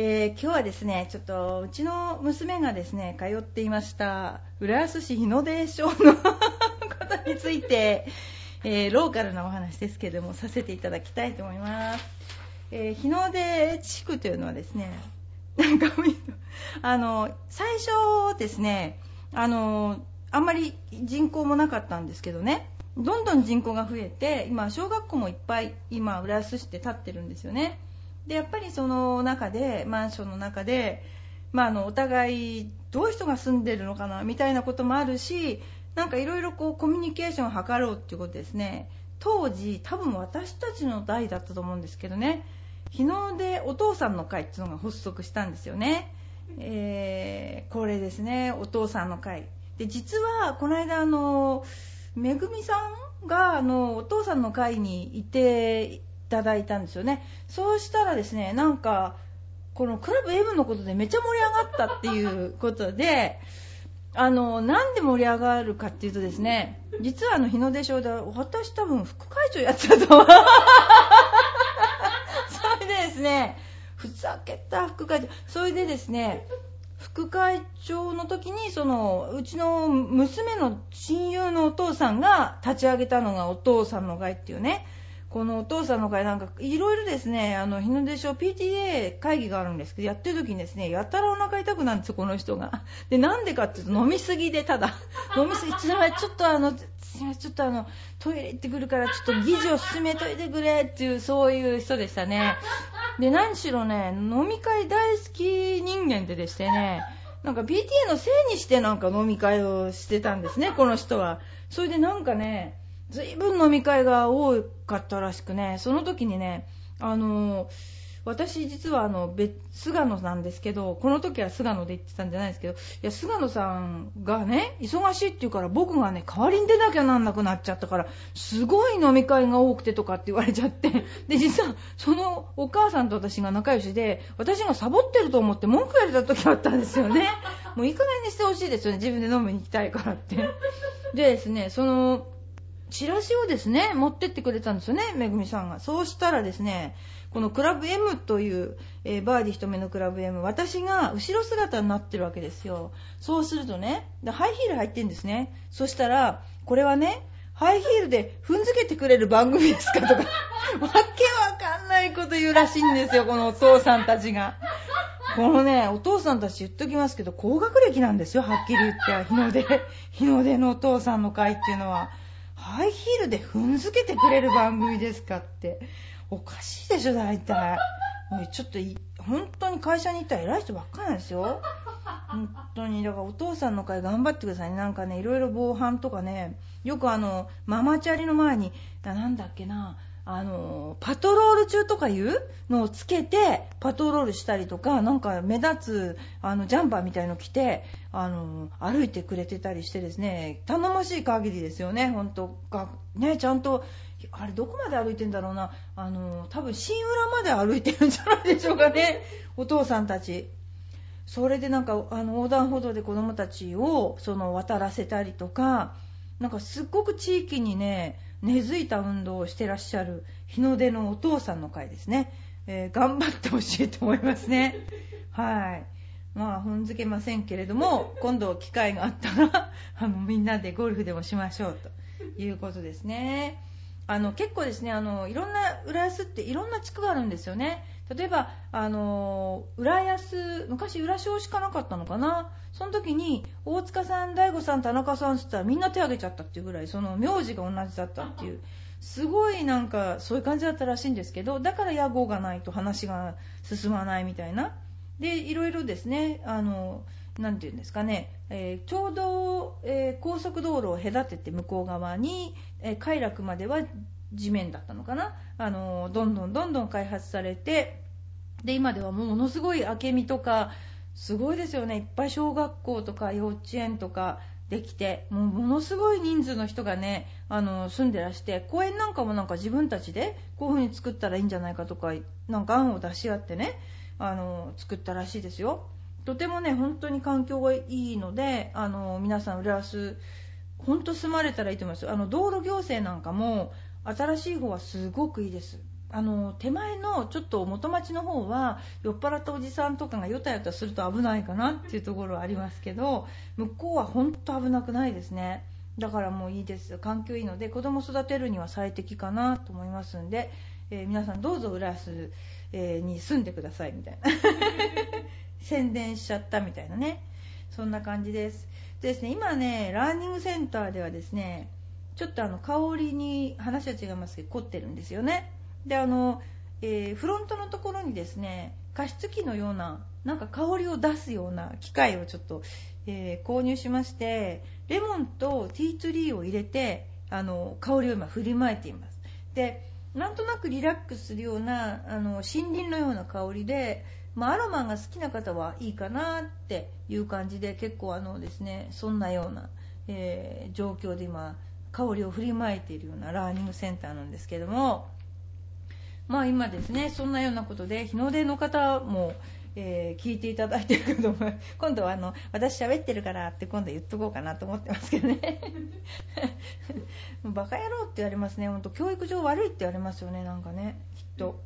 えー今日はですね、ちょっとうちの娘がですね、通っていました浦安市日の出町のことについて、えーローカルなお話ですけども、させていただきたいと思います。えー日の出地区というのはですね、なんかあの、最初ですね、あの、あんまり人口もなかったんですけどね、どんどん人口が増えて、今、小学校もいっぱい、今、浦安市って建ってるんですよね。でやっぱりその中でマンションの中で、まあ、あのお互いどういう人が住んでるのかなみたいなこともあるしなんかいろいろコミュニケーションを図ろうっていうことですね。当時多分私たちの代だったと思うんですけどね。日の出お父さんの会っていうのが発足したんですよね、えーこれですね。お父さんの会。で実はこの間あのめぐみさんがあのお父さんの会にいてただいたんですよね。そうしたらですねなんかこのクラブ M のことでめっちゃ盛り上がったっていうことであのなんで盛り上がるかっていうとですね実はあの日の出賞で私多分副会長やってたと思う。それでですねふざけた副会長。それでですね副会長の時にそのうちの娘の親友のお父さんが立ち上げたのがお父さんの会っていうねこのお父さんの会なんかいろいろですねあの日の出賞 PTA 会議があるんですけどやってる時にですねやたらお腹痛くなるんですよこの人が。でなんでかっていうと飲みすぎでただ。飲みすぎちょっとちょっとあのちょっとあのトイレ行ってくるからちょっと議事を進めといてくれっていうそういう人でしたね。で何しろね飲み会大好き人間ででしてねなんか PTA のせいにしてなんか飲み会をしてたんですねこの人は。それでなんかねずいぶん飲み会が多かったらしくね。その時にねあの私実はあの別菅野なんですけどこの時は菅野で言ってたんじゃないですけどいや菅野さんがね忙しいって言うから僕がね代わりに出なきゃなんなくなっちゃったからすごい飲み会が多くてとかって言われちゃってで実はそのお母さんと私が仲良しで私がサボってると思って文句言われた時あったんですよね。もういい加減にしてほしいですよね自分で飲みに行きたいからって。でですねそのチラシをですね持ってってくれたんですよねめぐみさんがそうしたらですねこのクラブ M という、えーバーディー一目のクラブ M 私が後ろ姿になってるわけですよそうするとねハイヒール入ってんですねそしたらこれはねハイヒールで踏んづけてくれる番組ですかとか わけわかんないこと言うらしいんですよこのお父さんたちがこのね、お父さんたち言っときますけど、高学歴なんですよ、はっきり言って。日の出、日の出のお父さんの会っていうのは。ハイヒールで踏んづけてくれる番組ですかって。おかしいでしょ、大体。もうちょっとい、本当に会社に行ったら偉い人ばっかりなんですよ。本当に。だからお父さんの会頑張ってくださいね。なんかね、いろいろ防犯とかね、よくあの、ママチャリの前に、だなんだっけな、あの、パトロール中とかいうのをつけて、パトロールしたりとか、なんか目立つ、あの、ジャンパーみたいの着て、あの、歩いてくれてたりしてですね、頼もしい限りですよね、本当が、ね、ちゃんと、あれどこまで歩いてんだろうな、あの、多分新浦まで歩いてるんじゃないでしょうかね、お父さんたち。それでなんか、あの、横断歩道で子供たちを、その、渡らせたりとか、なんかすっごく地域にね、根付いた運動をしてらっしゃる日の出のお父さんの会ですね。えー頑張ってほしいと思いますね。はい。まあ、踏んづけませんけれども、今度機会があったら、あの、みんなでゴルフでもしましょうということですね。あの、結構ですね、あの、いろんな、浦安っていろんな地区があるんですよね。例えば、あの、浦安、昔浦商しかなかったのかな？その時に、大塚さん、大悟さん、田中さんって言ったらみんな手挙げちゃったっていうぐらい、その名字が同じだったっていう。すごいなんかそういう感じだったらしいんですけどだから屋号がないと話が進まないみたいなでいろいろですねあのなんていうんですかね、えーちょうど、え高速道路を隔てて向こう側に、え快楽までは地面だったのかな？あのどんどんどんどん開発されてで今ではものすごい明美とかすごいですよね。いっぱい小学校とか幼稚園とかできてもうものすごい人数の人がねあの住んでらして公園なんかもなんか自分たちでこういう風に作ったらいいんじゃないかとかなんか案を出し合ってねあの作ったらしいですよ。とてもね本当に環境がいいのであの皆さん浦安本当住まれたらいいと思います。あの道路行政なんかも新しい方はすごくいいです。あの手前のちょっと元町の方は酔っ払ったおじさんとかがよたよたすると危ないかなっていうところはありますけど向こうは本当危なくないですね。だからもういいです。環境いいので子供育てるには最適かなと思いますんで、えー、皆さんどうぞ浦安、えー、に住んでくださいみたいな。宣伝しちゃったみたいなね。そんな感じです。でですね今ねラーニングセンターではですねちょっとあの香りに話は違いますけど凝ってるんですよね。であの、えー、フロントのところにですね加湿器のようななんか香りを出すような機械をちょっと、えー、購入しましてレモンとティーツリーを入れてあの香りを今振りまいています。でなんとなくリラックスするようなあの森林のような香りで、まあ、アロマが好きな方はいいかなっていう感じで結構あのですねそんなような、えー、状況で今香りを振りまいているようなラーニングセンターなんですけどもまあ今ですねそんなようなことで日の出の方も、えー、聞いていただいてるけども 今度はあの私喋ってるからって今度言っとこうかなと思ってますけどね。バカ野郎って言われますね。本当教育上悪いって言われますよねなんかねきっと。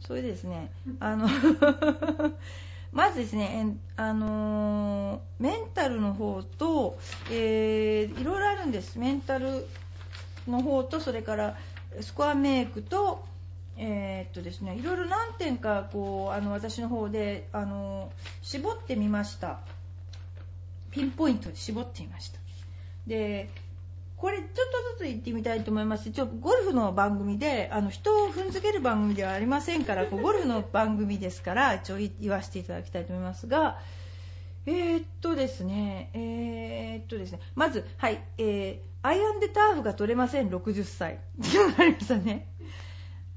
それでですねあの まずですね、あのー、メンタルの方と、えー、いろいろあるんです。メンタルの方と、それからスコアメイクと、えー、っとですね、いろいろ何点かこうあの私の方であの絞ってみましたピンポイントで絞ってみましたでこれちょっとずつ言ってみたいと思います。ちょゴルフの番組であの人を踏んづける番組ではありませんから こうゴルフの番組ですから一応言わせていただきたいと思いますがえー、っとですねえー、っとですねまずはいえー、アイアンでターフが取れません60歳。ありましたね。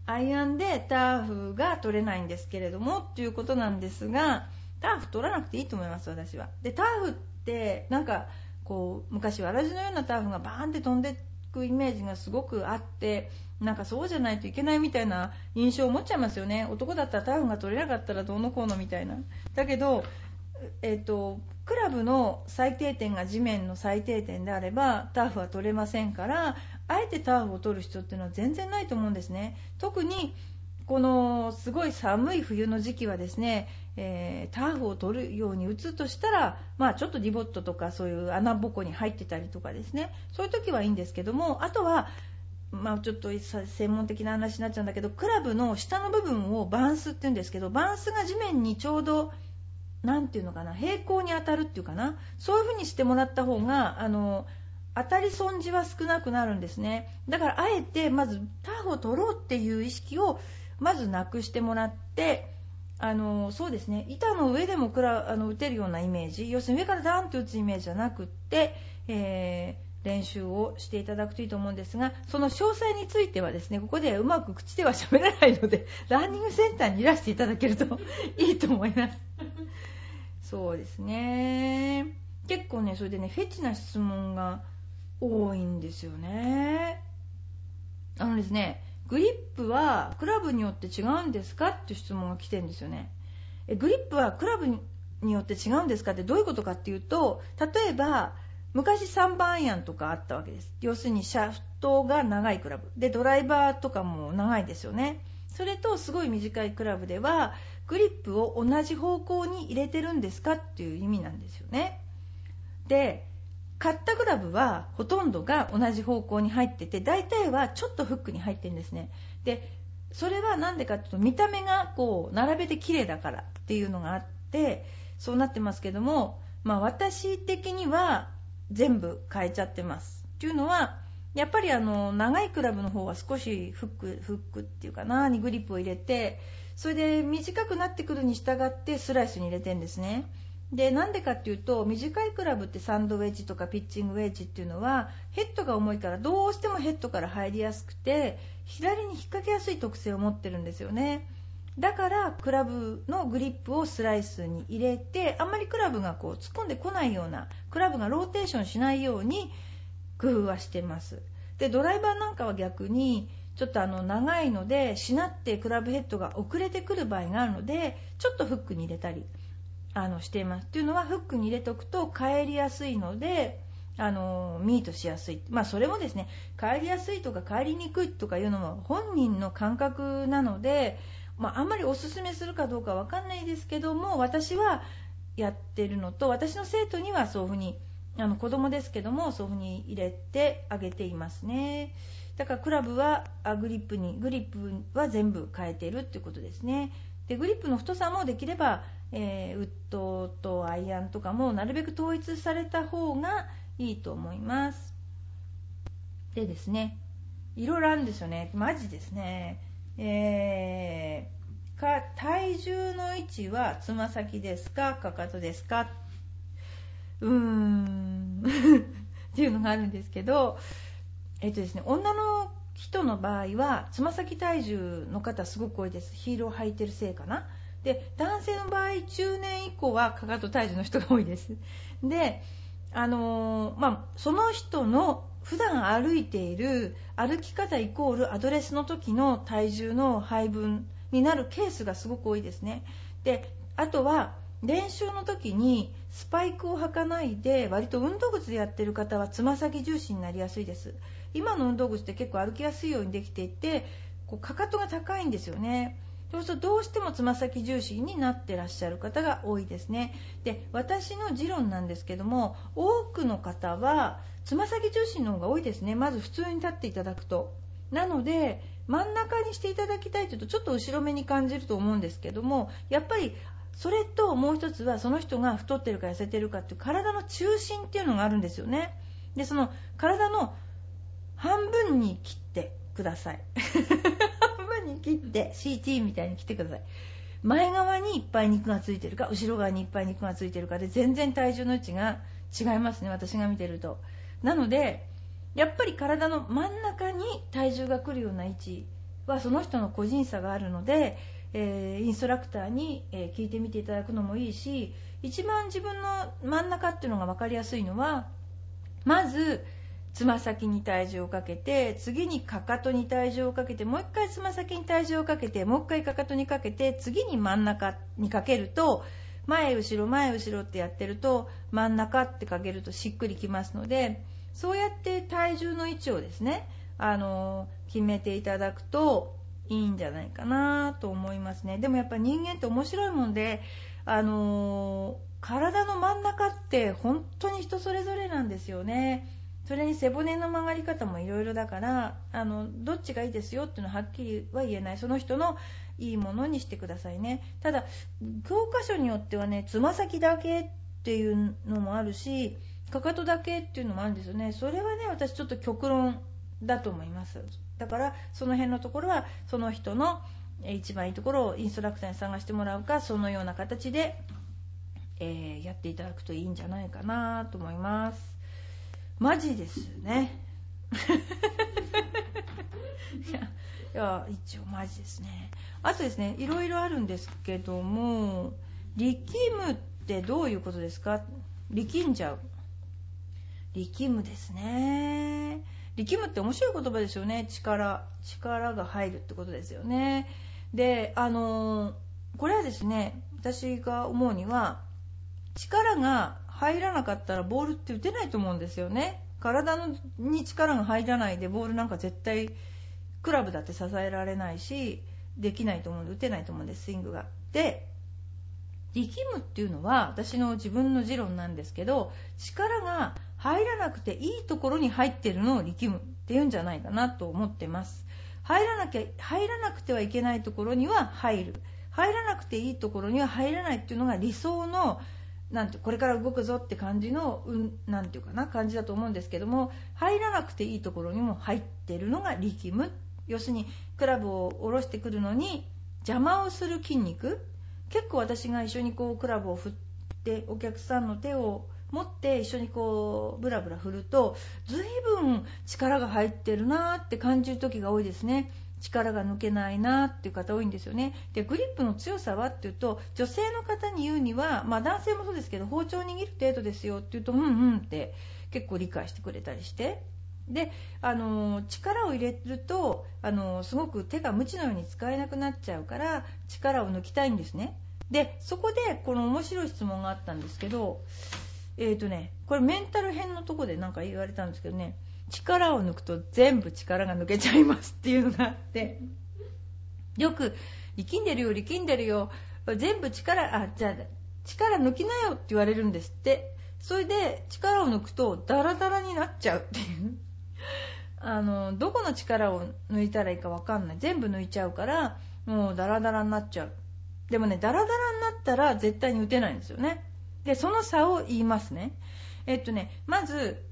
アイアンでターフが取れないんですけれどもっていうことなんですがターフ取らなくていいと思います私は。でターフってなんかこう昔わらじのようなターフがバーンって飛んでいくイメージがすごくあってなんかそうじゃないといけないみたいな印象を持っちゃいますよね。男だったらターフが取れなかったらどうのこうのみたいな。だけどえーと、クラブの最低点が地面の最低点であればターフは取れませんからあえてターフを取る必要っていうのは全然ないと思うんですね。特にこのすごい寒い冬の時期はですね、えー、ターフを取るように打つとしたら、まあ、ちょっとディボットとかそういう穴ぼこに入ってたりとかですね。そういう時はいいんですけどもあとはまあ、ちょっと専門的な話になっちゃうんだけどクラブの下の部分をバンスって言うんですけどバンスが地面にちょうど何て言うのかな平行に当たるっていうかな。そういう風にしてもらった方があの当たり損じは少なくなるんですね。だからあえてまずターフを取ろうっていう意識をまずなくしてもらってあのそうですね。板の上でもくらあの打てるようなイメージ。要するに上からダーンと打つイメージじゃなくって、えー、練習をしていただくといいと思うんですがその詳細についてはですねここでうまく口では喋らないので ランニングセンターにいらしていただけると いいと思います。そうですね。結構ねそれでねフェチな質問が多いんですよね。あのですねグリップはクラブによって違うんですかっていう質問が来てるんですよね。えグリップはクラブによって違うんですかってどういうことかっていうと例えば昔3番アイアンとかあったわけです。要するにシャフトが長いクラブ。でドライバーとかも長いですよね。それとすごい短いクラブではグリップを同じ方向に入れてるんですかっていう意味なんですよね。で買ったグラブはほとんどが同じ方向に入ってて大体はちょっとフックに入ってるんですね。でそれは何でかっていうと見た目がこう並べて綺麗だからっていうのがあってそうなってますけども、まあ、私的には全部変えちゃってます。っていうのはやっぱりあの長いクラブの方は少しフックフックっていうかなにグリップを入れてそれで短くなってくるに従ってスライスに入れてるんですねでなんでかっていうと短いクラブってサンドウェッジとかピッチングウェッジっていうのはヘッドが重いからどうしてもヘッドから入りやすくて左に引っ掛けやすい特性を持ってるんですよね。だからクラブのグリップをスライスに入れてあんまりクラブがこう突っ込んでこないようなクラブがローテーションしないように工夫はしてます。でドライバーなんかは逆にちょっとあの長いのでしなってクラブヘッドが遅れてくる場合があるのでちょっとフックに入れたり。あのしています。っていうのはフックに入れておくと帰りやすいのであのミートしやすい、まあ、それもですね帰りやすいとか帰りにくいとかいうのも本人の感覚なのでまあ、あんまりおすすめするかどうかわかんないですけども私はやってるのと私の生徒にはそういうふうにあの子供ですけどもそういうふうに入れてあげていますね。だからクラブはグリップにグリップは全部変えているっていうことですね。でグリップの太さもできれば、えー、ウッドとアイアンとかもなるべく統一された方がいいと思います。でですねいろいろあるんですよね。マジですね。えー、か体重の位置はつま先ですかかかとですか？うーん。っていうのがあるんですけど、えっとですね、女の人の場合はつま先体重の方すごく多いです。ヒールを履いてるせいかな。で男性の場合中年以降はかかと体重の人が多いです。であのー、まあ、その人の普段歩いている歩き方イコールアドレスの時の体重の配分になるケースがすごく多いですね。であとは練習の時にスパイクを履かないで割と運動靴でやってる方はつま先重心になりやすいです。今の運動靴って結構歩きやすいようにできていてこうかかとが高いんですよね。そうするとどうしてもつま先重心になってらっしゃる方が多いですね。で私の持論なんですけども多くの方はつま先重心の方が多いですね。まず普通に立っていただくと。なので真ん中にしていただきたいというとちょっと後ろめに感じると思うんですけどもやっぱりそれともう一つはその人が太ってるか痩せてるかっていう体の中心っていうのがあるんですよね。でその体の半分に切ってください。切って CT みたいに切ってください。前側にいっぱい肉がついてるか後ろ側にいっぱい肉がついてるかで全然体重の位置が違いますね私が見てると。なのでやっぱり体の真ん中に体重が来るような位置はその人の個人差があるので、えー、インストラクターに、えー、聞いてみていただくのもいいし一番自分の真ん中っていうのが分かりやすいのはまずつま先に体重をかけて次にかかとに体重をかけてもう一回つま先に体重をかけてもう一回かかとにかけて次に真ん中にかけると前後ろ前後ろってやってると真ん中ってかけるとしっくりきますのでそうやって体重の位置をですねあの決めていただくといいんじゃないかなと思いますね。でもやっぱ人間って面白いもんであの体の真ん中って本当に人それぞれなんですよね。それに背骨の曲がり方もいろいろだからあのどっちがいいですよっていうのははっきりは言えない。その人のいいものにしてくださいね。ただ教科書によってはねつま先だけっていうのもあるしかかとだけっていうのもあるんですよね。それはね私ちょっと極論だと思います。だからその辺のところはその人の一番いいところをインストラクターに探してもらうかそのような形で、えー、やっていただくといいんじゃないかなと思います。マジですね。いやいや一応マジですね。あとですねいろいろあるんですけども力むってどういうことですか？力んじゃう。力むですね。力むって面白い言葉ですよね。力力が入るってことですよね。であのこれはですね私が思うには力が入らなかったらボールって打てないと思うんですよね。体のに力が入らないでボールなんか絶対クラブだって支えられないしできないと思うんで打てないと思うんですスイングが。で力むっていうのは私の自分の持論なんですけど力が入らなくていいところに入ってるのを力むっていうんじゃないかなと思ってます。入らなきゃ入らなくてはいけないところには入る。入らなくていいところには入らないっていうのが理想のなんてこれから動くぞって感じの、うん、なんていうかな感じだと思うんですけども入らなくていいところにも入ってるのが力む。要するにクラブを下ろしてくるのに邪魔をする筋肉。結構私が一緒にこうクラブを振ってお客さんの手を持って一緒にこうブラブラ振ると随分力が入ってるなって感じる時が多いですね。力が抜けないなっていう方多いんですよね。でグリップの強さはっていうと女性の方に言うには、まあ、男性もそうですけど包丁を握る程度ですよって言うとうんうんって結構理解してくれたりして。であの力を入れるとあのすごく手が無知のように使えなくなっちゃうから力を抜きたいんですね。でそこでこの面白い質問があったんですけどえっ、ー、とねこれメンタル編のとこで何か言われたんですけどね力を抜くと全部力が抜けちゃいますっていうのがあってよく力んでるよ力んでるよ全部力あじゃあ力抜きなよって言われるんですって。それで力を抜くとダラダラになっちゃうっていう。あのどこの力を抜いたらいいか分かんない。全部抜いちゃうからもうダラダラになっちゃう。でもねダラダラになったら絶対に打てないんですよね。でその差を言いますね。えっとねまず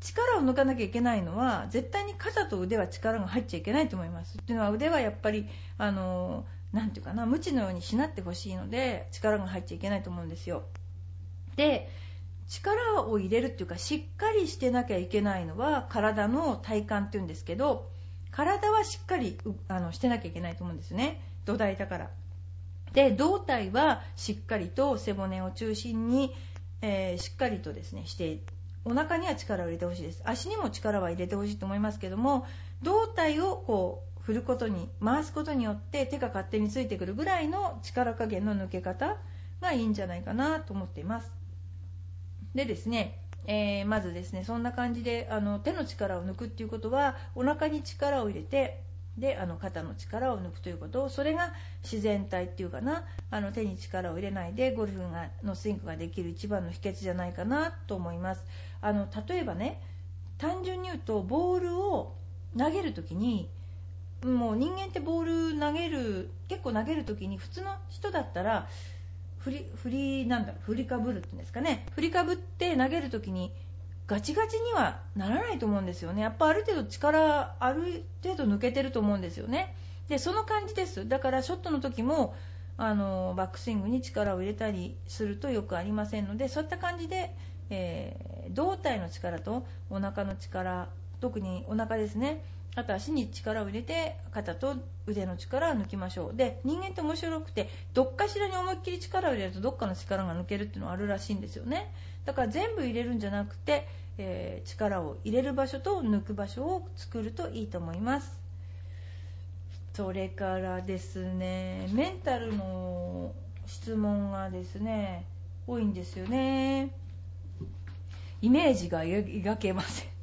力を抜かなきゃいけないのは絶対に肩と腕は力が入っちゃいけないと思います。っていうのは腕はやっぱりあの何て言うかな無知のようにしなってほしいので力が入っちゃいけないと思うんですよ。で力を入れるっていうかしっかりしてなきゃいけないのは体の体幹っていうんですけど体はしっかりあのしてなきゃいけないと思うんですね。土台だから。で胴体はしっかりと背骨を中心に、えー、しっかりとですねしてお腹には力を入れてほしいです。足にも力は入れてほしいと思いますけども胴体をこう振ることに回すことによって手が勝手についてくるぐらいの力加減の抜け方がいいんじゃないかなと思っています。でですね、えー、まずですねそんな感じであの手の力を抜くっていうことはお腹に力を入れてであの肩の力を抜くということをそれが自然体っていうかなあの手に力を入れないでゴルフがのスイングができる一番の秘訣じゃないかなと思います。あの例えばね単純に言うとボールを投げるときにもう人間ってボール投げる結構投げるときに普通の人だったら振り振りなんだ振りかぶるっていうんですかね。振りかぶって投げるときにガチガチにはならないと思うんですよね。やっぱある程度力ある程度抜けてると思うんですよね。でその感じです。だからショットの時もあのバックスイングに力を入れたりするとよくありませんのでそういった感じで、えー、胴体の力とお腹の力特にお腹ですね。あと足に力を入れて肩と腕の力を抜きましょう。で人間って面白くてどっかしらに思いっきり力を入れるとどっかの力が抜けるっていうのがあるらしいんですよね。だから全部入れるんじゃなくて、えー、力を入れる場所と抜く場所を作るといいと思います。それからですねメンタルの質問がですね多いんですよね。イメージが描けません。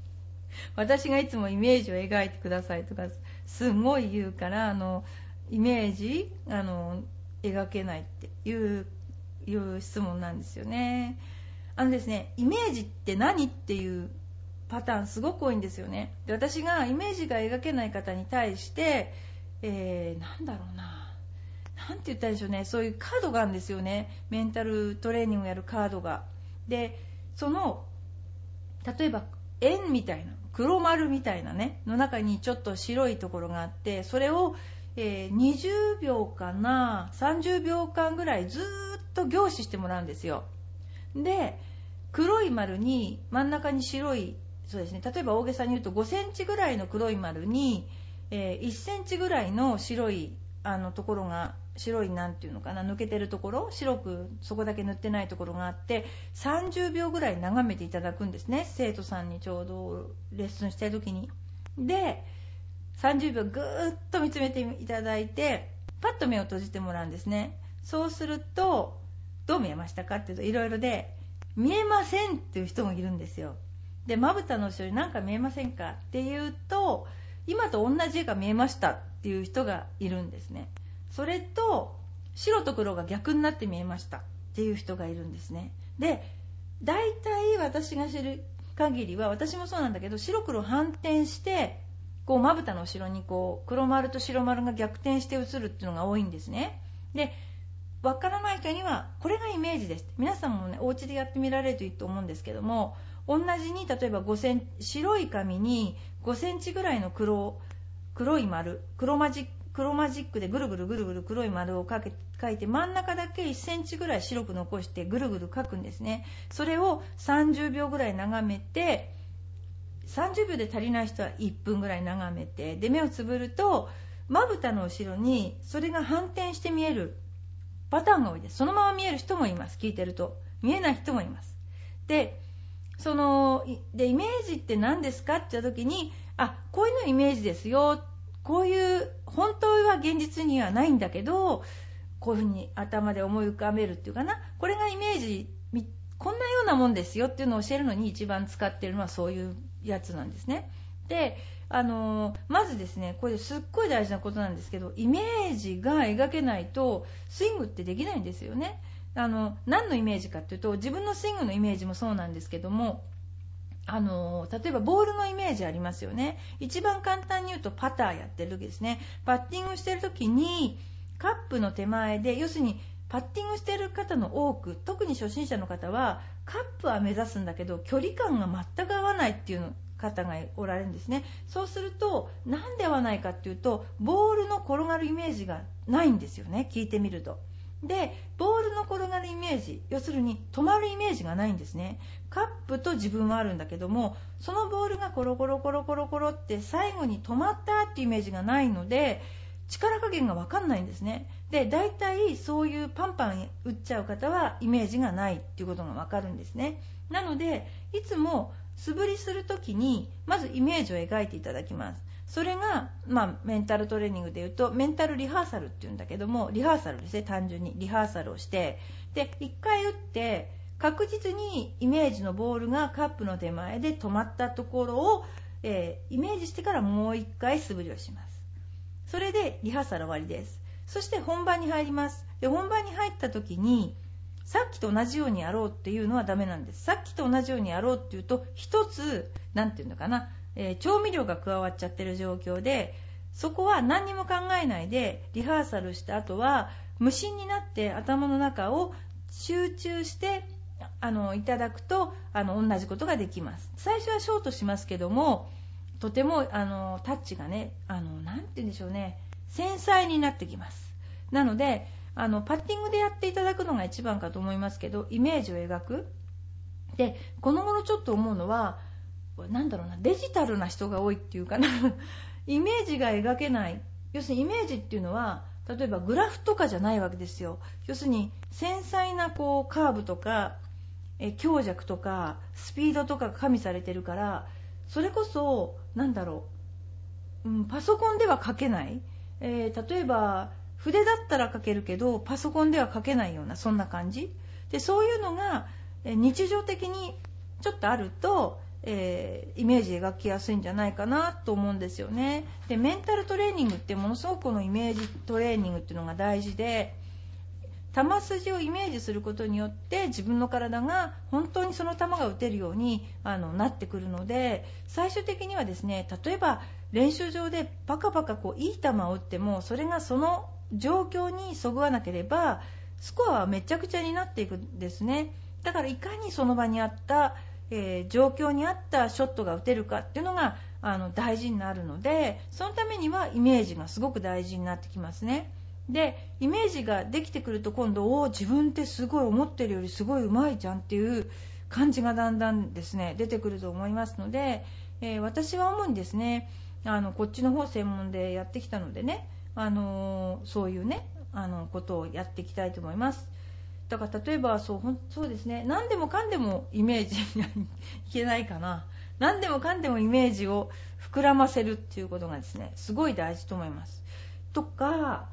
私がいつもイメージを描いてくださいとかすごい言うからあのイメージあの描けないっていう質問なんですよね。あのですねイメージって何っていうパターンすごく多いんですよね。で私がイメージが描けない方に対して、えー、なんだろうな何て言ったらいいでしょうねそういうカードがあるんですよねメンタルトレーニングやるカードが。でその例えば円みたいな黒丸みたいなねの中にちょっと白いところがあってそれを、えー、20秒かな30秒間ぐらいずっと凝視してもらうんですよ。で黒い丸に真ん中に白いそうですね例えば大げさに言うと5センチぐらいの黒い丸に、えー、1センチぐらいの白いあのところが白いなんていうのかな抜けてるところ白くそこだけ塗ってないところがあって30秒ぐらい眺めていただくんですね。生徒さんにちょうどレッスンしたい時に。で30秒ぐーっと見つめていただいてパッと目を閉じてもらうんですね。そうするとどう見えましたかっていうといろいろで見えませんっていう人もいるんですよ。でまぶたの後ろに何か見えませんかっていうと今と同じ絵が見えましたっていう人がいるんですね。それと白と黒が逆になって見えました。っていう人がいるんですね。で大体私が知る限りは私もそうなんだけど白黒反転してこうまぶたの後ろにこう黒丸と白丸が逆転して映るっていうのが多いんですね。でわからない人にはこれがイメージです。皆さんもねお家でやってみられるといいと思うんですけども同じに例えば5セン白い紙に5センチぐらいの黒黒い丸黒マジ黒マジックでぐるぐるぐるぐる黒い丸をかけ書いて真ん中だけ1センチぐらい白く残してぐるぐる書くんですね。それを30秒ぐらい眺めて30秒で足りない人は1分ぐらい眺めてで目をつぶるとまぶたの後ろにそれが反転して見えるパターンが多いです。そのまま見える人もいます聞いてると。見えない人もいます。でそのでイメージって何ですかって言った時にあこういうのイメージですよこういう本当は現実にはないんだけどこういうふうに頭で思い浮かべるっていうかな。これがイメージこんなようなもんですよっていうのを教えるのに一番使ってるのはそういうやつなんですね。であのまずですねこれすっごい大事なことなんですけどイメージが描けないとスイングってできないんですよね。あの何のイメージかっていうと自分のスイングのイメージもそうなんですけどもあの例えばボールのイメージありますよね。一番簡単に言うとパターやってる時ですね。パッティングしてる時にカップの手前で要するにパッティングしてる方の多く特に初心者の方はカップは目指すんだけど距離感が全く合わないっていう方がおられるんですね。そうすると何で合わないかっていうとボールの転がるイメージがないんですよね。聞いてみると。でボールの転がるイメージ要するに止まるイメージがないんですね。カップと自分はあるんだけどもそのボールがコロコロコロコロコロって最後に止まったっていうイメージがないので力加減が分かんないんですね。で大体そういうパンパン打っちゃう方はイメージがないっていうことが分かるんですね。なのでいつも素振りする時にまずイメージを描いていただきます。それが、まあ、メンタルトレーニングでいうとメンタルリハーサルっていうんだけどもリハーサルですね単純に。リハーサルをして。で1回打って確実にイメージのボールがカップの手前で止まったところを、えー、イメージしてからもう1回素振りをします。それでリハーサル終わりです。そして本番に入ります。で本番に入った時にさっきと同じようにやろうっていうのはダメなんです。さっきと同じようにやろうっていうと1つ何て言うのかなえー、調味料が加わっちゃってる状況でそこは何にも考えないでリハーサルした後は無心になって頭の中を集中してあのいただくとあの同じことができます。最初はショートしますけどもとてもあのタッチがねあのなて言うんでしょうね繊細になってきます。なのであのパッティングでやっていただくのが一番かと思いますけどイメージを描く。でこの頃ちょっと思うのはなんだろうなデジタルな人が多いっていうかな。イメージが描けない。要するにイメージっていうのは例えばグラフとかじゃないわけですよ。要するに繊細なこうカーブとかえ強弱とかスピードとかが加味されてるからそれこそなんだろう、うん、パソコンでは書けない、えー、例えば筆だったら書けるけどパソコンでは書けないようなそんな感じ。でそういうのが日常的にちょっとあるとえー、イメージ描きやすいんじゃないかなと思うんですよね。でメンタルトレーニングってものすごくこのイメージトレーニングっていうのが大事で球筋をイメージすることによって自分の体が本当にその球が打てるようにあのなってくるので最終的にはですね例えば練習場でパカパカこういい球を打ってもそれがその状況にそぐわなければスコアはめちゃくちゃになっていくんですね。だからいかにその場にあったえー、状況に合ったショットが打てるかっていうのがあの大事になるのでそのためにはイメージがすごく大事になってきますね。でイメージができてくると今度お自分ってすごい思ってるよりすごい上手いじゃんっていう感じがだんだんですね出てくると思いますので、えー、私は主にですねあのこっちの方専門でやってきたのでね、あのー、そういうねあのことをやっていきたいと思います。だから例えばそうそうですね。何でもかんでもイメージいけないかな。何でもかんでもイメージを膨らませるっていうことがですねすごい大事と思います。とか、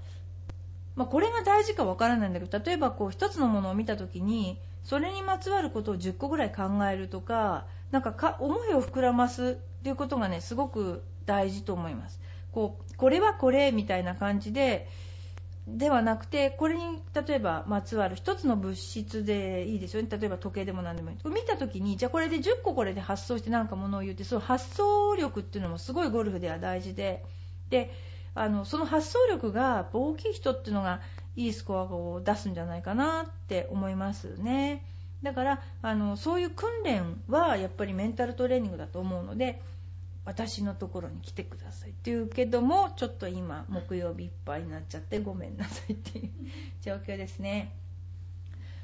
まあ、これが大事かわからないんだけど例えばこう一つのものを見た時にそれにまつわることを10個ぐらい考えるとかなんかか思いを膨らますっていうことがねすごく大事と思います。こうこれはこれみたいな感じでではなくてこれに例えばまつわる1つの物質でいいですよね。例えば時計でも何でもいい。見た時にじゃあこれで10個これで発想して何かものを言うってその発想力っていうのもすごいゴルフでは大事で。であのその発想力が大きい人っていうのがいいスコアを出すんじゃないかなって思いますね。だからあのそういう訓練はやっぱりメンタルトレーニングだと思うので私のところに来てくださいって言うけどもちょっと今木曜日いっぱいになっちゃってごめんなさいっていう 状況ですね。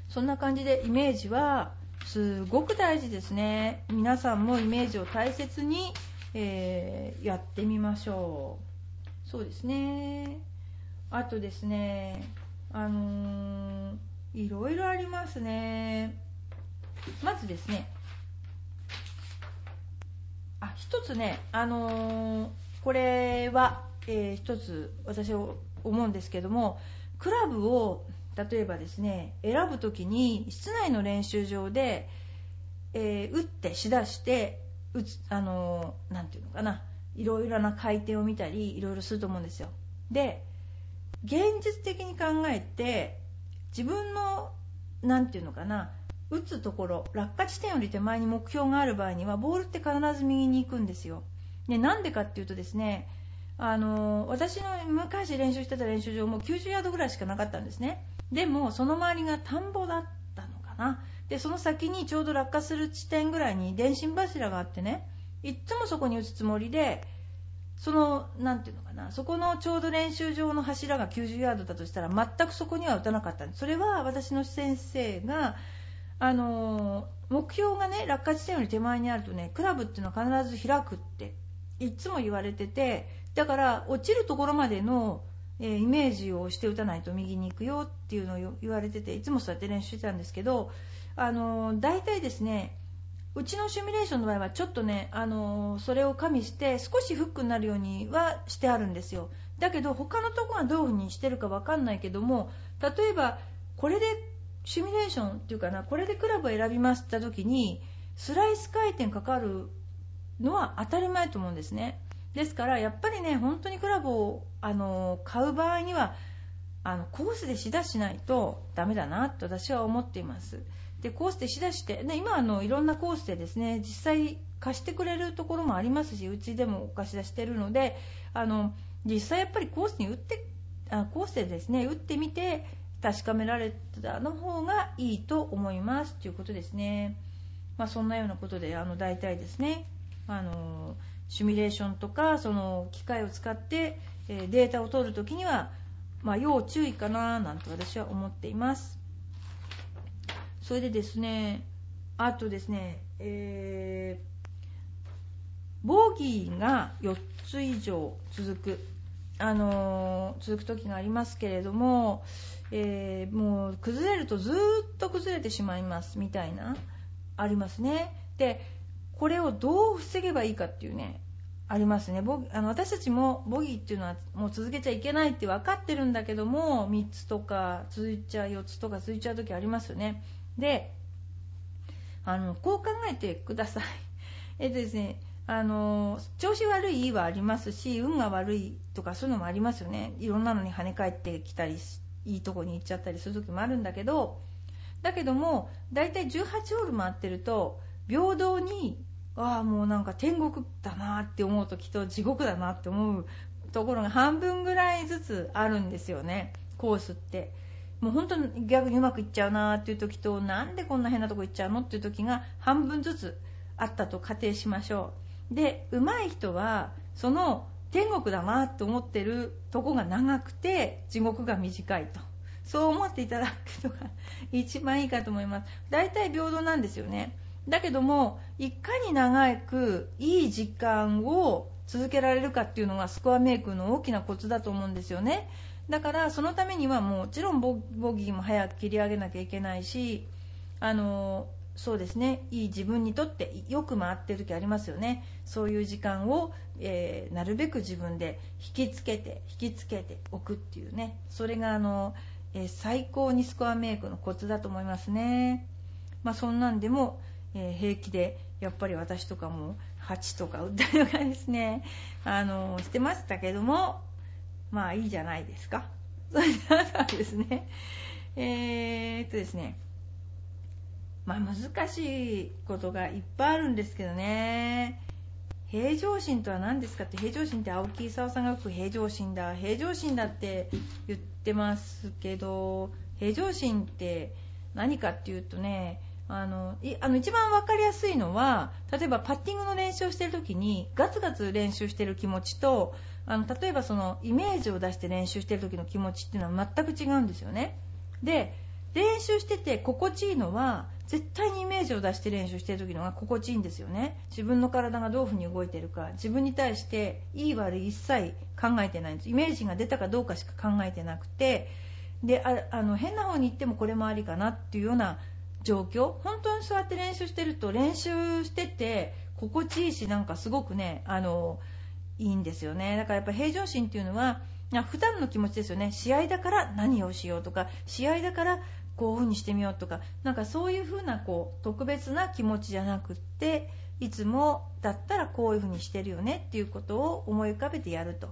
そんな感じでイメージはすごく大事ですね。皆さんもイメージを大切に、えー、やってみましょう。そうですね。あとですねあのー、いろいろありますね。まずですねあ一つねあのー、これは、えー、一つ私は思うんですけどもクラブを例えばですね選ぶ時に室内の練習場で、えー、打ってしだして打つあのー、ていうのかないろいろな回転を見たりいろいろすると思うんですよ。で現実的に考えて自分の何て言うのかな打つところ落下地点より手前に目標がある場合にはボールって必ず右に行くんですよ。でなんでかっていうとですねあの私の昔練習してた練習場も90ヤードぐらいしかなかったんですね。でもその周りが田んぼだったのかな。でその先にちょうど落下する地点ぐらいに電信柱があってねいっつもそこに打つつもりでその何ていうのかなそこのちょうど練習場の柱が90ヤードだとしたら全くそこには打たなかった。んですそれは私の先生があの目標がね落下地点より手前にあるとねクラブっていうのは必ず開くっていつも言われててだから落ちるところまでの、えー、イメージをして打たないと右に行くよっていうのを言われてていつもそうやって練習してたんですけどあの大体ですねうちのシミュレーションの場合はちょっとね、あのそれを加味して少しフックになるようにはしてあるんですよ。だけど他のとこがどういう風にしてるか分かんないけども例えばこれでシミュレーションっていうかなこれでクラブを選びますって言った時にスライス回転かかるのは当たり前と思うんですね。ですからやっぱりね本当にクラブをあの買う場合にはあのコースでしだしないとダメだなと私は思っています。でコースでしだして、ね、今あのいろんなコースでですね実際貸してくれるところもありますしうちでもお貸し出してるのであの実際やっぱりコースに打ってあコースでですね打ってみて確かめられたの方がいいと思いますということですね。まあ、そんなようなことであの大体ですねあのシミュレーションとかその機械を使って、えデータを取るときには、まあ、要注意かななんて私は思っています。それでですねあとですね、えー、ボギーが4つ以上続く、あの、続く時がありますけれども、えー、もう崩れるとずっと崩れてしまいますみたいなありますね。でこれをどう防げばいいかっていうねありますね。ボあの私たちもボギーっていうのはもう続けちゃいけないって分かってるんだけども3つとか続いちゃう4つとか続いちゃう時ありますよね。であのこう考えてください。えっとですねあの調子悪いはありますし運が悪いとかそういうのもありますよね。いろんなのに跳ね返ってきたりいいとこに行っちゃったりする時もあるんだけどだけども大体18ホール回ってると平等にああもうなんか天国だなって思う時と地獄だなって思うところが半分ぐらいずつあるんですよね。コースって。もう本当に逆にうまくいっちゃうなっていう時となんでこんな変なとこ行っちゃうのっていう時が半分ずつあったと仮定しましょう。で上手い人はその天国だなって思ってるとこが長くて地獄が短いと。そう思っていただくのが一番いいかと思います。大体平等なんですよね。だけどもいかに長くいい時間を続けられるかっていうのがスコアメイクの大きなコツだと思うんですよね。だからそのためにはもちろんボギーも早く切り上げなきゃいけないしあのそうですね。いい自分にとってよく回ってる時ありますよね。そういう時間を、えー、なるべく自分で引きつけて引きつけておくっていうね。それがあの、えー、最高にスコアメイクのコツだと思いますね。まあそんなんでも、えー、平気でやっぱり私とかも8とか打ったりとかですね。あのしてましたけどもまあいいじゃないですか。それであとはですね、えー、っとですね、まあ難しいことがいっぱいあるんですけどね、平常心とは何ですかって平常心って青木功さんがよく平常心だ平常心だって言ってますけど平常心って何かっていうとねあのいあの一番分かりやすいのは例えばパッティングの練習をしてる時にガツガツ練習してる気持ちとあの例えばそのイメージを出して練習してる時の気持ちっていうのは全く違うんですよね。で練習してて心地いいのは絶対にイメージを出して練習してる時のが心地いいんですよね。自分の体がどういう風に動いてるか自分に対していい悪い一切考えてないんです。イメージが出たかどうかしか考えてなくてであの変な方に行ってもこれもありかなっていうような状況。本当にそうやって練習してると練習してて心地いいしなんかすごくねあのいいんですよね。だからやっぱ平常心っていうのは普段の気持ちですよね。試合だから何をしようとか試合だからこういう風にしてみようとかなんかそういう風なこう特別な気持ちじゃなくっていつもだったらこういう風にしてるよねっていうことを思い浮かべてやると。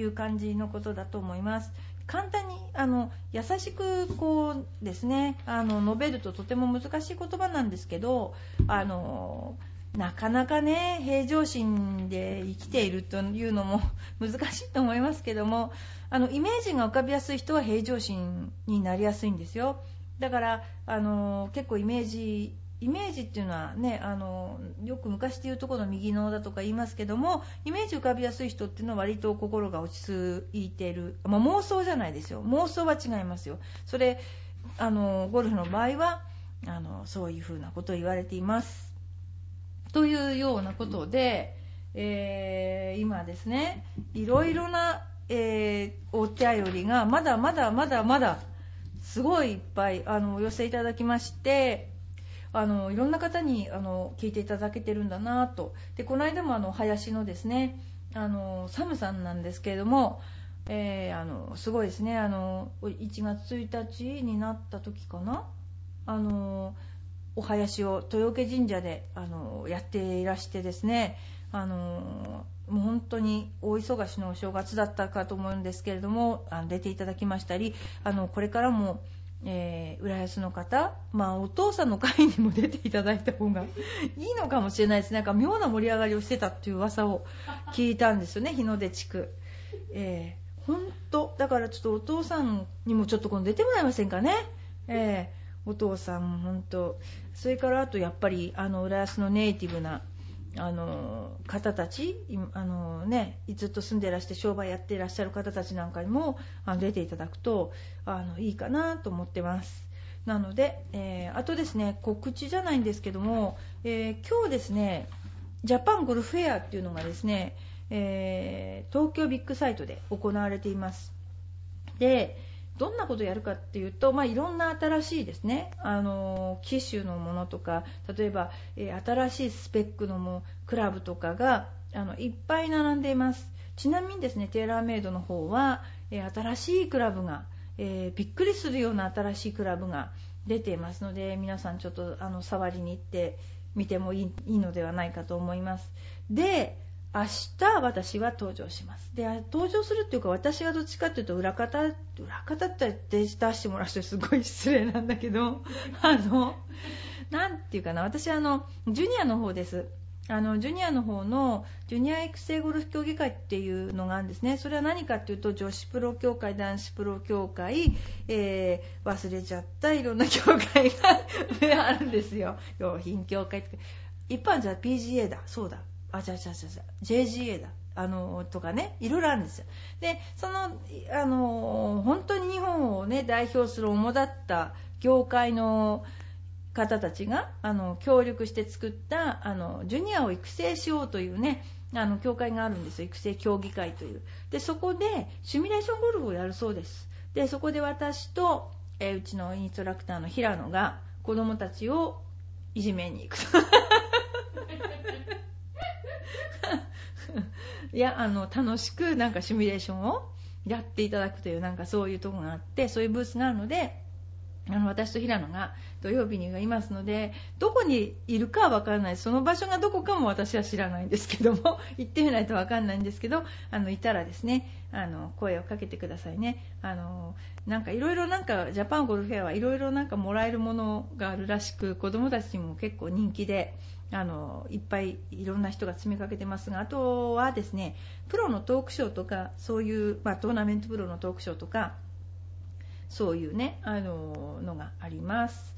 いう感じのことだと思います。簡単にあの優しくこうですねあの述べるととても難しい言葉なんですけどあのなかなかね平常心で生きているというのも 難しいと思いますけどもあのイメージが浮かびやすい人は平常心になりやすいんですよ。だからあの結構イメージイメージっていうのはねあのよく昔で言うとこの右脳だとか言いますけどもイメージ浮かびやすい人っていうのは割と心が落ち着いている、まあ、妄想じゃないですよ。妄想は違いますよ。それあのゴルフの場合はあのそういうふうなことを言われています。というようなことで、えー、今ですねいろいろな、えー、お便りがまだまだまだまだすごいいっぱいあのお寄せいただきましてあのいろんな方にあの聞いていただけてるんだなと。でこの間もあの林のですねあのサムさんなんですけれども、えー、あのすごいですねあの1月1日になった時かな？あのお囃子を豊受神社であのやっていらしてですねあのもう本当に大忙しのお正月だったかと思うんですけれどもあの出ていただきましたりあのこれからも、えー、浦安の方、まあ、お父さんの会にも出ていただいた方が いいのかもしれないですなんか妙な盛り上がりをしてたっていう噂を聞いたんですよね日の出地区。えー、本当だからちょっとお父さんにもちょっと今度出てもらえませんかね。えーお父さん本当それからあとやっぱりあの浦安のネイティブなあの方たちあの、ね、ずっと住んでらして商売やってらっしゃる方たちなんかにもあの出ていただくとあのいいかなと思ってます。なので、えー、あとですね告知じゃないんですけども、えー、今日ですねジャパンゴルフフェアっていうのがですね、えー、東京ビッグサイトで行われています。で、どんなことをやるかっていうと、まあ、いろんな新しいですね。あの機種のものとか例えば、えー、新しいスペックのもクラブとかがあのいっぱい並んでいます。ちなみにですねテーラーメイドの方は、えー、新しいクラブが、えー、びっくりするような新しいクラブが出ていますので皆さんちょっとあの触りに行ってみてもいいいいのではないかと思います。で明日私は登場します。で登場するっていうか私はどっちかっていうと裏方裏方ってデジ出してもらう人すごい失礼なんだけど あのなんていうかな私あのジュニアの方です。あのジュニアの方のジュニア育成ゴルフ協議会っていうのがあるんですね。それは何かっていうと女子プロ協会男子プロ協会、えー、忘れちゃったいろんな協会が あるんですよ。用品協会とか。一般じゃ PGA だ。そうだ。あ、じゃあじゃあじゃあ JGA だ。あの、とかね、いろいろあるんですよ。で、その、あの、本当に日本をね、代表する主だった業界の方たちが、あの、協力して作った、あの、ジュニアを育成しようというね、あの、協会があるんですよ。育成協議会という。で、そこで、シミュレーションゴルフをやるそうです。で、そこで私と、えうちのインストラクターの平野が、子供たちをいじめに行くと。いやあの楽しくなんかシミュレーションをやっていただくというなんかそういうとこがあってそういうブースがあるのであの私と平野が土曜日にいますのでどこにいるかは分からない。その場所がどこかも私は知らないんですけども 行ってみないと分からないんですけどあのいたらですねあの声をかけてくださいね。あのなんかいろいろなんかジャパンゴルフェアはいろいろなんかもらえるものがあるらしく子どもたちにも結構人気であのいっぱいいろんな人が詰めかけてますがあとはですねプロのトークショーとかそういう、まあ、トーナメントプロのトークショーとかそういうねあののがあります。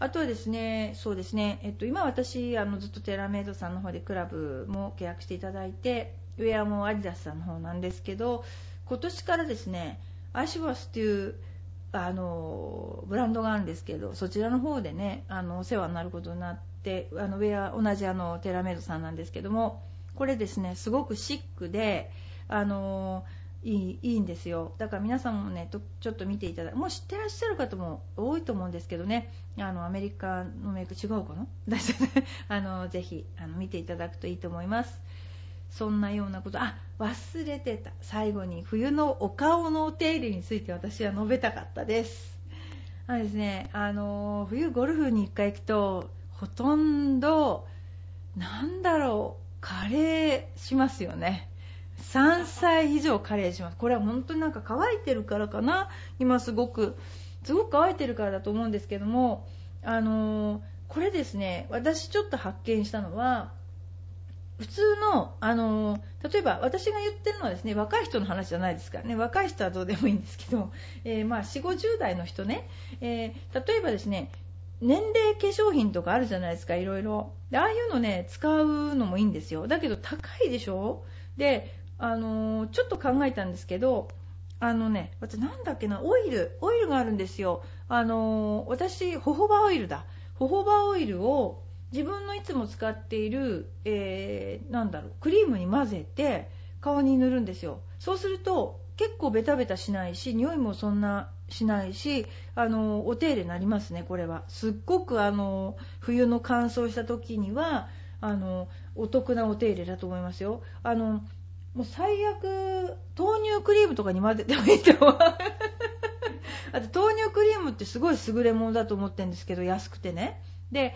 あとはですね、そうですね、えっと、今私、あのずっとテラメイドさんの方でクラブも契約していただいて、ウェアもアディダスさんの方なんですけど、今年からですね、アシュバスというあのブランドがあるんですけどそちらの方でねあのお世話になることになってあのウェア同じあのテラメイドさんなんですけどもこれですねすごくシックであのいいいいんですよ。だから皆さんもねちょっと見ていただもう知ってらっしゃる方も多いと思うんですけどねあのアメリカのメイク違うかな？あのぜひあの見ていただくといいと思います。そんなようなこと。あ忘れてた。最後に冬のお顔のお手入れについて私は述べたかったです。あのですねあの冬ゴルフに1回行くとほとんどなんだろうカレーしますよね。3歳以上カレーします。これは本当になんか乾いてるからかな。今すごくすごく乾いてるからだと思うんですけどもあのこれですね私ちょっと発見したのは普通の、あの例えば私が言ってるのはですね若い人の話じゃないですからね。若い人はどうでもいいんですけど、えー、まあ、4 5 0代の人ね、えー、例えばですね年齢化粧品とかあるじゃないですかいろいろ。ああいうのね使うのもいいんですよ。だけど高いでしょ？で、あのちょっと考えたんですけどあのね私なんだっけなオイル。オイルがあるんですよ。あの私ホホバオイルだ。ホホバオイルを自分のいつも使っている、えー、なんだろうクリームに混ぜて顔に塗るんですよ。そうすると結構ベタベタしないし匂いもそんなしないしあのお手入れになりますねこれは。すっごくあの冬の乾燥した時にはあのお得なお手入れだと思いますよ。あのもう最悪豆乳クリームとかに混ぜてもいいと思う。あと豆乳クリームってすごい優れものだと思ってるんですけど安くてね。で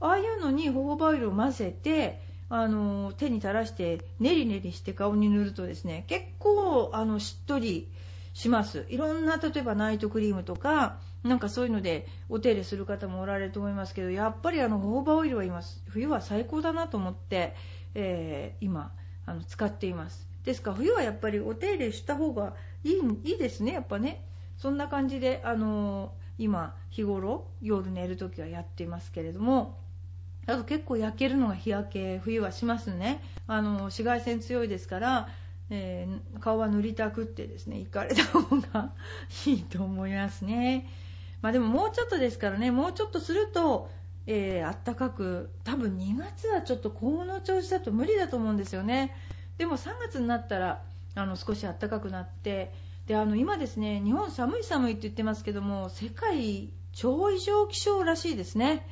ああいうのにホホバオイルを混ぜてあの手に垂らしてネリネリして顔に塗るとですね結構あのしっとりします。いろんな例えばナイトクリームとかなんかそういうのでお手入れする方もおられると思いますけどやっぱりあのホホバオイルは今冬は最高だなと思って、えー、今あの使っています。ですから冬はやっぱりお手入れした方がいいいいですねやっぱね。そんな感じであの今日頃夜寝るときはやっていますけれどもあと結構焼けるのが日焼け冬はしますね。あの紫外線強いですから、えー、顔は塗りたくってですね行かれた方がいいと思いますね。まあ、でももうちょっとですからねもうちょっとすると、えー、あったかく多分2月はちょっと高温の調子だと無理だと思うんですよね。でも3月になったらあの少し暖かくなってであの今ですね日本寒い寒いって言ってますけども世界超異常気象らしいですね。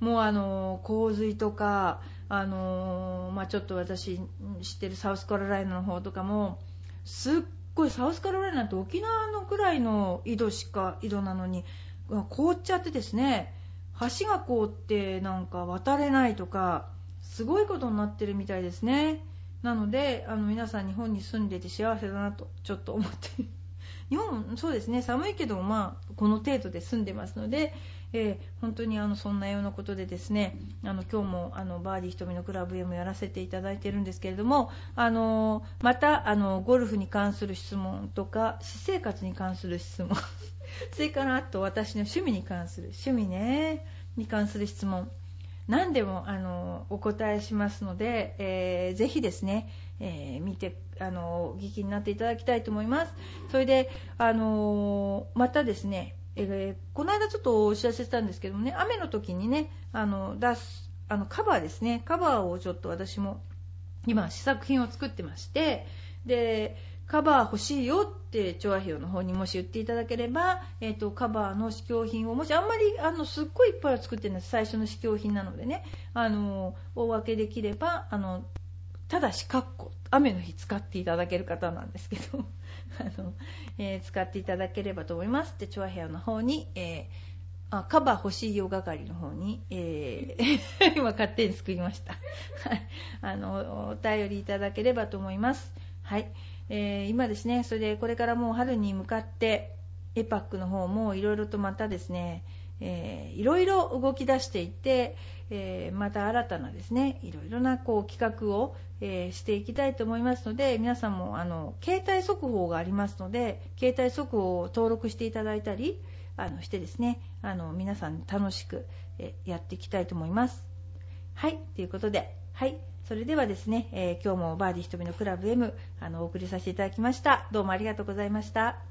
もうあの洪水とかあのまあ、ちょっと私知ってるサウスカロライナの方とかもすっごいサウスカロライナって沖縄のくらいの井戸しか井戸なのに凍っちゃってですね橋が凍ってなんか渡れないとかすごいことになってるみたいですね。なのであの皆さん日本に住んでて幸せだなとちょっと思って。日本そうですね寒いけどまあこの程度で住んでますのでえー、本当にあのそんなようなことでですねあの今日もあのバーディー瞳のクラブ M やらせていただいてるんですけれどもあのまたあのゴルフに関する質問とか私生活に関する質問 それからあと私の趣味に関する趣味ねに関する質問何でもあのお答えしますので、えー、ぜひですね、えー、見てあのお聞きになっていただきたいと思います。それであのまたですねえー、この間ちょっとお知らせしたんですけどもね雨の時にねあの出すあのカバーですね。カバーをちょっと私も今試作品を作ってましてでカバー欲しいよって調和表の方にもし言っていただければ、えーと、カバーの試供品をもしあんまりあのすっごいいっぱい作ってるんです最初の試供品なのでねあの大分けできればあのただしかっこ雨の日使っていただける方なんですけど。あの、えー、使っていただければと思います。で、チョアヘアの方に、えー、あカバー欲しいよ係の方に、えー、今勝手に作りました。はい。あの、お便りいただければと思います。はい。えー、今ですね、それでこれからもう春に向かって、エパックの方もいろいろとまたですね、え、いろいろ動き出していて、えー、また新たなですねいろいろなこう企画を、えー、していきたいと思いますので皆さんもあの携帯速報がありますので携帯速報を登録していただいたりあのしてですねあの皆さん楽しく、えやっていきたいと思います。はいということで、はい、それではですね、え今日もバーディー瞳のクラブ M あのお送りさせていただきました。どうもありがとうございました。